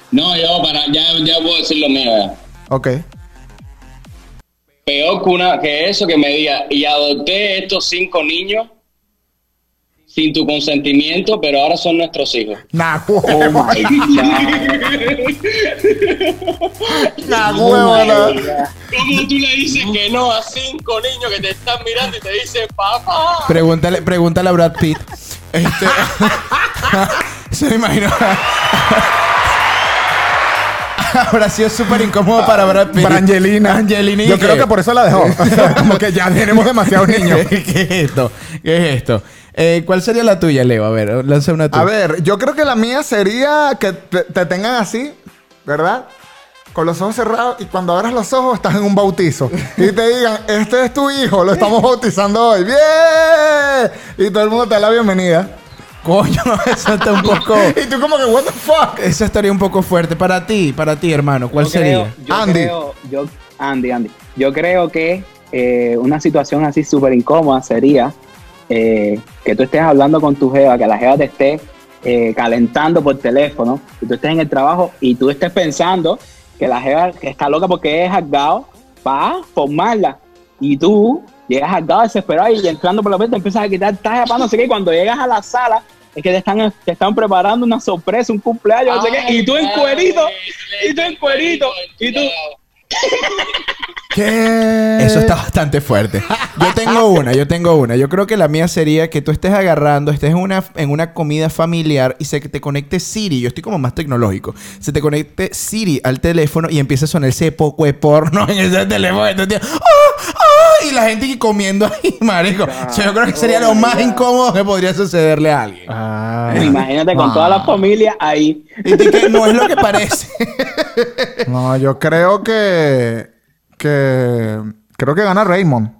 No, yo para, ya, ya puedo decir lo mío ya. Ok. Peor que, una, que eso que me diga, y adopté estos cinco niños sin tu consentimiento, pero ahora son nuestros hijos. Nah, Oh my God. Nah. ¿Cómo tú le dices que no a cinco niños que te están mirando y te dicen, papá? Pregúntale, pregúntale a Brad Pitt. Este, se me imagino. Habrá sido súper incómodo para Brad Pitt. Para Angelina. Angelina Yo creo que por eso la dejó. O sea, como que ya tenemos demasiados niños. ¿Qué es esto? ¿Qué es esto? Eh, ¿Cuál sería la tuya, Leo? A ver, lanza una tuya. A ver, yo creo que la mía sería que te, te tengan así, ¿verdad? Con los ojos cerrados y cuando abras los ojos estás en un bautizo. Y te digan, este es tu hijo, lo estamos bautizando hoy. ¡Bien! Y todo el mundo te da la bienvenida. Coño, eso está un poco... Y tú como que, what the fuck? Esa estaría un poco fuerte. Para ti, para ti, hermano. ¿Cuál Yo sería? creo- yo Andy. creo- yo, Andy, Andy. Yo creo que eh, una situación así súper incómoda sería eh, que tú estés hablando con tu jeva, que la jeva te esté eh, calentando por teléfono, y tú estés en el trabajo y tú estés pensando que la jeva que está loca porque es juzgado para formarla. Y tú llegas juzgado desesperado y entrando por la puerta empiezas a quitar talla para no sé qué. Y cuando llegas a la sala es que te están, te están preparando una sorpresa, un cumpleaños, no sé qué. Y tú en cuerito, y tú en cuerito, y tú... ¿Qué? Eso está bastante fuerte. Yo tengo una, yo tengo una. Yo creo que la mía sería que tú estés agarrando, estés en una, en una comida familiar y se te conecte Siri. Yo estoy como más tecnológico. Se te conecte Siri al teléfono y empieza a sonar ese poco de porno en ese teléfono. Entonces, ¡ah! ¡Ah! Y la gente que comiendo ahí, marico. O sea, yo creo que sería lo más incómodo que podría sucederle a alguien. Ah. Imagínate con toda la familia ahí. Y que no es lo que parece. No, yo creo que. que. Creo que gana Raymond.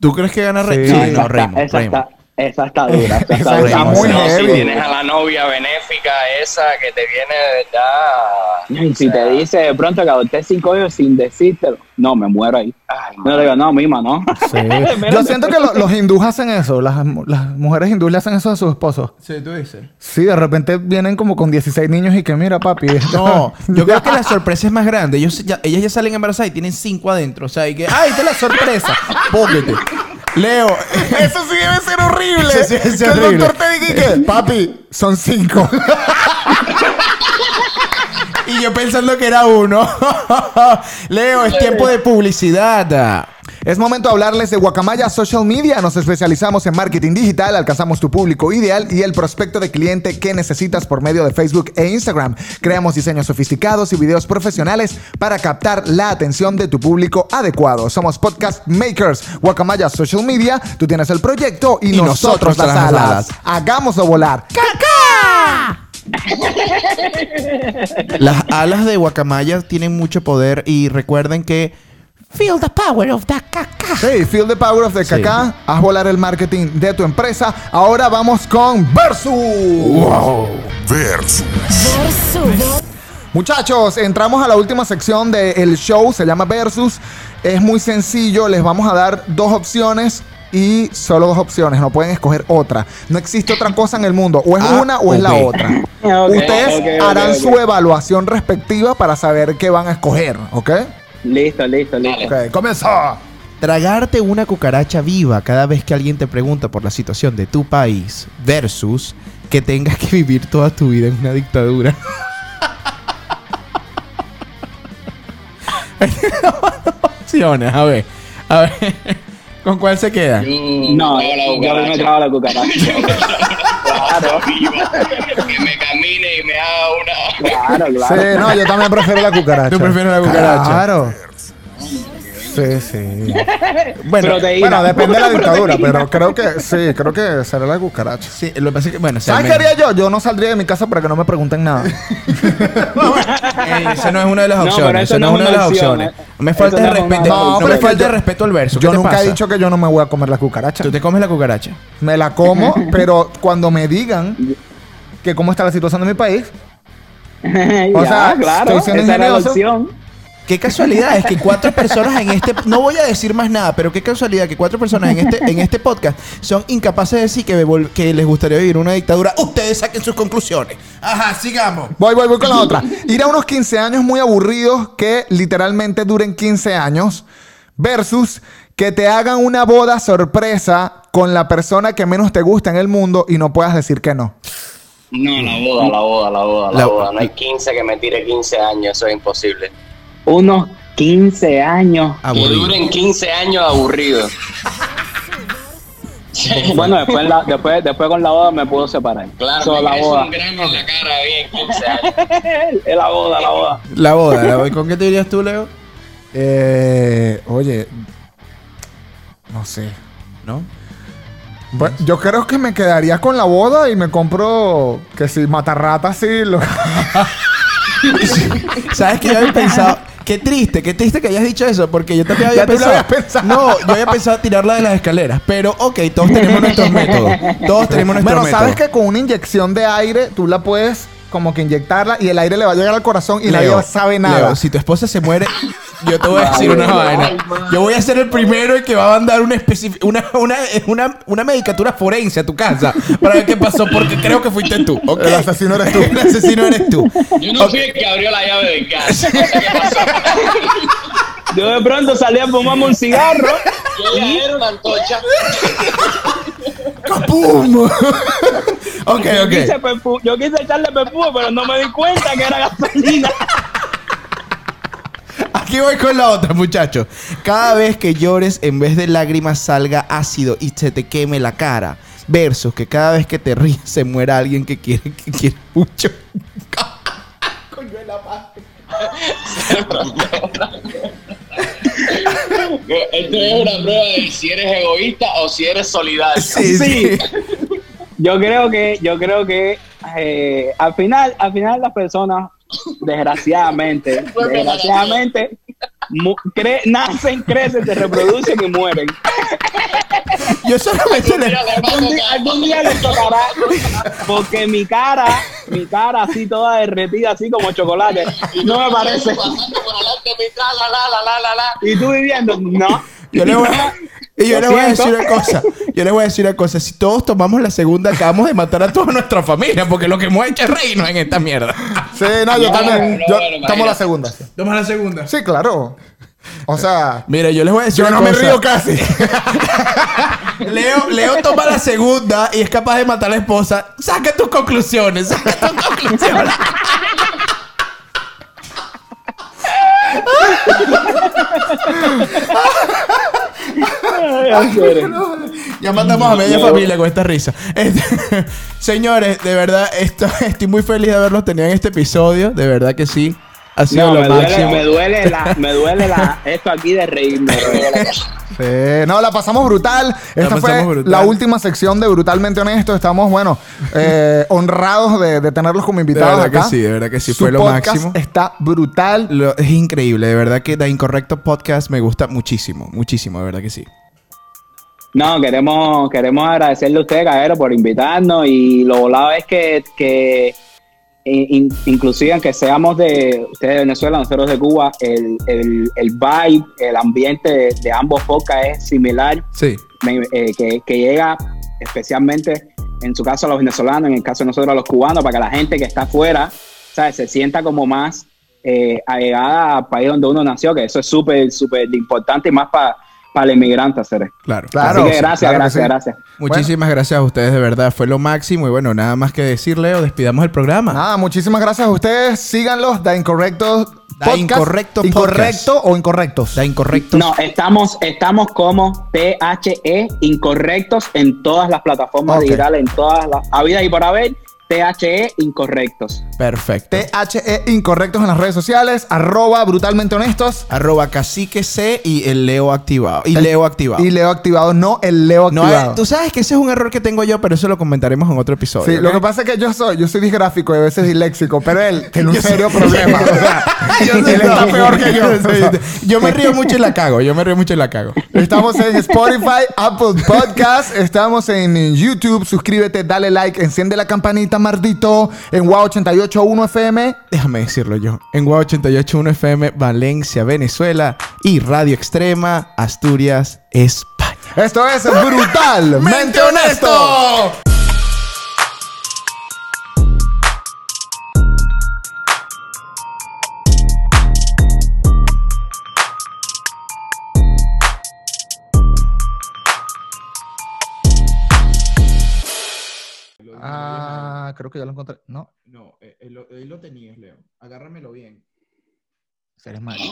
¿Tú crees que gana Rey? Sí. No, Raymond. esa, Raymond. Esa está dura. Esa está, Esa dura. está muy no, si heavy. tienes a la novia benéfica esa que te viene de verdad. Y si te dice de pronto que adopté cinco hijos sin decírtelo, no, me muero ahí. Ay, No le digo, no, mima, no. Yo siento que lo- los hindús hacen eso. Las, las mujeres hindús le hacen eso a sus esposos. Sí, tú dices. Sí, de repente vienen como con 16 niños y que mira, papi. No, yo creo que la sorpresa es más grande. Ellos ya- ellas ya salen embarazadas y tienen cinco adentro. O sea, y que, ¡ay, esta es la sorpresa! Póquete. Leo, Eso sí debe ser horrible. Eso sí debe ser que el doctor te diga que, papi, son cinco. y yo pensando que era uno. Leo, es tiempo de publicidad. Es momento de hablarles de Guacamaya Social Media. Nos especializamos en marketing digital, alcanzamos tu público ideal y el prospecto de cliente que necesitas por medio de Facebook e Instagram. Creamos diseños sofisticados y videos profesionales para captar la atención de tu público adecuado. Somos podcast makers. Guacamaya Social Media, tú tienes el proyecto y, Y nosotros, nosotros las las alas. alas. Hagámoslo volar. Las alas de guacamaya tienen mucho poder y recuerden que feel the power of the caca. Hey, feel the power of the Sí. caca. Haz volar el marketing de tu empresa. Ahora vamos con Versus. Versus. Versus. Muchachos, entramos a la última sección del show, se llama Versus. Es muy sencillo, les vamos a dar dos opciones y solo dos opciones, no pueden escoger otra. No existe otra cosa en el mundo, o es Ah, una o es la otra. Ustedes harán su evaluación respectiva para saber qué van a escoger, ¿ok? Listo, listo, listo. Ok, comenzó. Tragarte una cucaracha viva cada vez que alguien te pregunta por la situación de tu país versus que tengas que vivir toda tu vida en una dictadura. opciones, a ver. A ver. ¿Con cuál se queda? Yo No, yo cucaracha. me trago la cucaracha. claro, que me camine y me haga una. claro, Sí, claro. no, yo también prefiero la cucaracha. ¿Tú prefieres la cucaracha? Claro. Sí, sí. Bueno, Proteína. Bueno, depende de la dictadura, proteína. pero creo que sí, creo que será la cucaracha. sí, lo que pasa es que, bueno, ¿Sabes qué haría yo? Yo no saldría de mi casa para que no me pregunten nada. Ey, esa no es una de las No, opciones. esa eso no es una de las opciones. Me falta no una respeto. No, No, me falta de yo- respeto al verso. Yo ¿Qué te nunca he dicho que yo no me voy a comer la cucaracha. ¿Tú te comes la cucaracha? Me la como, pero cuando me digan que cómo está la situación de mi país, ya, O sea, claro, estoy siendo esa era la ingenioso. Qué casualidad es que cuatro personas en este... No voy a decir más nada, pero qué casualidad que cuatro personas en este, en este podcast son incapaces de decir que, les gustaría vivir una dictadura. Ustedes saquen sus conclusiones. Ajá, sigamos. Voy, voy, voy con la otra. Ir a unos 15 años muy aburridos que literalmente duren 15 años versus que te hagan una boda sorpresa con la persona que menos te gusta en el mundo y no puedas decir que no. No, la boda, la boda, la boda, la, La- boda. No hay 15 que me tire 15 años, eso es imposible. Unos 15 años. Que Aburrido. duren 15 años aburridos. Bueno, después, la- después, después con la boda me puedo separar. Claro, So, me la boda. un grano en la cara bien 15 años. Es la boda, la boda. La boda, la boda. ¿Con qué te dirías tú, Leo? Eh, oye, no sé. ¿No? Bueno, yo creo que me quedaría con la boda y me compro que si matarrata sí lo ¿Sabes qué yo había pensado? Qué triste, qué triste que hayas dicho eso, porque yo también había Ya tú lo pensado. habías pensado. No, yo había pensado tirarla de las escaleras, pero ok, todos tenemos nuestros métodos. Todos tenemos nuestros Bueno, métodos. sabes que con una inyección de aire tú la puedes como que inyectarla y el aire le va a llegar al corazón y nadie sabe nada. Leo, si tu esposa se muere, yo te voy a decir una vaina. Yo voy a ser el primero que va a mandar una, una, una, una, una medicatura forense a tu casa para ver qué pasó, porque creo que fuiste tú. ¿ok? El asesino eres tú. El asesino eres tú. Yo no fui el que abrió la llave. No sé qué pasó. Yo de pronto salí a fumarme un cigarro. Yo ya era una antorcha. ¡Capum! ok, Yo, ok. quise yo quise echarle perfume, pero no me di cuenta que era gasolina. Aquí voy con la otra, muchachos. Cada vez que llores, en vez de lágrimas, salga ácido y se te queme la cara. Versus que cada vez que te ríes se muera alguien que quiere, que quiere mucho. Esto es una prueba de si eres egoísta o si eres solidario. Sí, sí. Sí. Yo creo que, yo creo que eh, al final, al final las personas, desgraciadamente, desgraciadamente, mu- cre- nacen, crecen, se reproducen y mueren. Yo solamente le... Algún día, algún día les tocará, porque mi cara, mi cara así toda derretida, así como chocolate, no me parece. Y tú viviendo, no. Yo le voy a, y yo Lo le voy a decir una cosa. Yo le voy a decir una cosa. Si todos tomamos la segunda, acabamos de matar a toda nuestra familia. Porque lo que hemos hecho es reírnos en esta mierda. Sí, no, yo No, también. no, yo tomo la segunda. Sí. Toma la segunda. Sí, claro. O sea, Mira, yo les voy a decir yo una no me cosa. río casi. Leo, Leo toma la segunda y es capaz de matar a la esposa. Saca tus conclusiones. Saca tus conclusiones. Ya matamos a media familia con esta risa. Este- señores, de verdad, esto- estoy muy feliz de haberlos tenido en este episodio. De verdad que sí. Ha sido No, lo me duele, me duele la, me duele la, esto aquí de reírme. Sí, no, la pasamos brutal. Esta pasamos fue brutal. la última sección de Brutalmente Honesto. Estamos, bueno, eh, honrados de, de tenerlos como invitados verdad que sí, de verdad que sí, Su fue lo podcast máximo. Está brutal. Lo- es increíble, de verdad que The Incorrecto Podcast me gusta muchísimo, muchísimo, de verdad que sí. No, queremos, queremos agradecerle a usted, Cabero, por invitarnos y lo volado es que, que in- inclusive aunque seamos de ustedes de Venezuela, nosotros de Cuba, el, el, el vibe, el ambiente de, de ambos podcasts es similar, Sí. me- eh, que, que llega especialmente en su caso a los venezolanos, en el caso de nosotros a los cubanos, para que la gente que está afuera, ¿sabes? se sienta como más eh, allegada al país donde uno nació, que eso es súper, súper importante y más para el inmigrante hacer. Claro. Claro. Así que gracias, claro que gracias, sí. gracias. Muchísimas gracias a ustedes, de verdad, fue lo máximo. Y bueno, nada más que decir, Leo, despidamos el programa. Nada, muchísimas gracias a ustedes. Síganlos, Da Incorrecto Da. Incorrecto Incorrecto o incorrectos. Da Incorrecto. No, estamos, estamos como THE incorrectos en todas las plataformas digitales, en todas las habidas y por haber, THE incorrectos. Perfecto. THE Incorrectos en las redes sociales. Arroba Brutalmente Honestos. Arroba cacique C y el Leo activado. Y El- Leo activado. Y Leo activado, no el Leo no, activado. eh, tú sabes que ese es un error que tengo yo, pero eso lo comentaremos en otro episodio. Sí, lo que pasa es que yo soy, yo soy disgráfico y a veces disléxico, pero él tiene un Yo serio soy- problema. O sea, Yo él está peor que yo. Yo me río mucho y la cago. Yo me río mucho y la cago. Estamos en Spotify, Apple Podcast, estamos en YouTube. Suscríbete, dale like, enciende la campanita, mardito. En Wow88 88.1 FM. Déjame decirlo yo. En Guau 88.1 FM, Valencia, Venezuela. Y Radio Extrema, Asturias, España. Esto es Brutalmente Honesto. Creo que ya lo encontré. No, No, ahí lo tenías, Leo. Agárramelo bien. eres malo.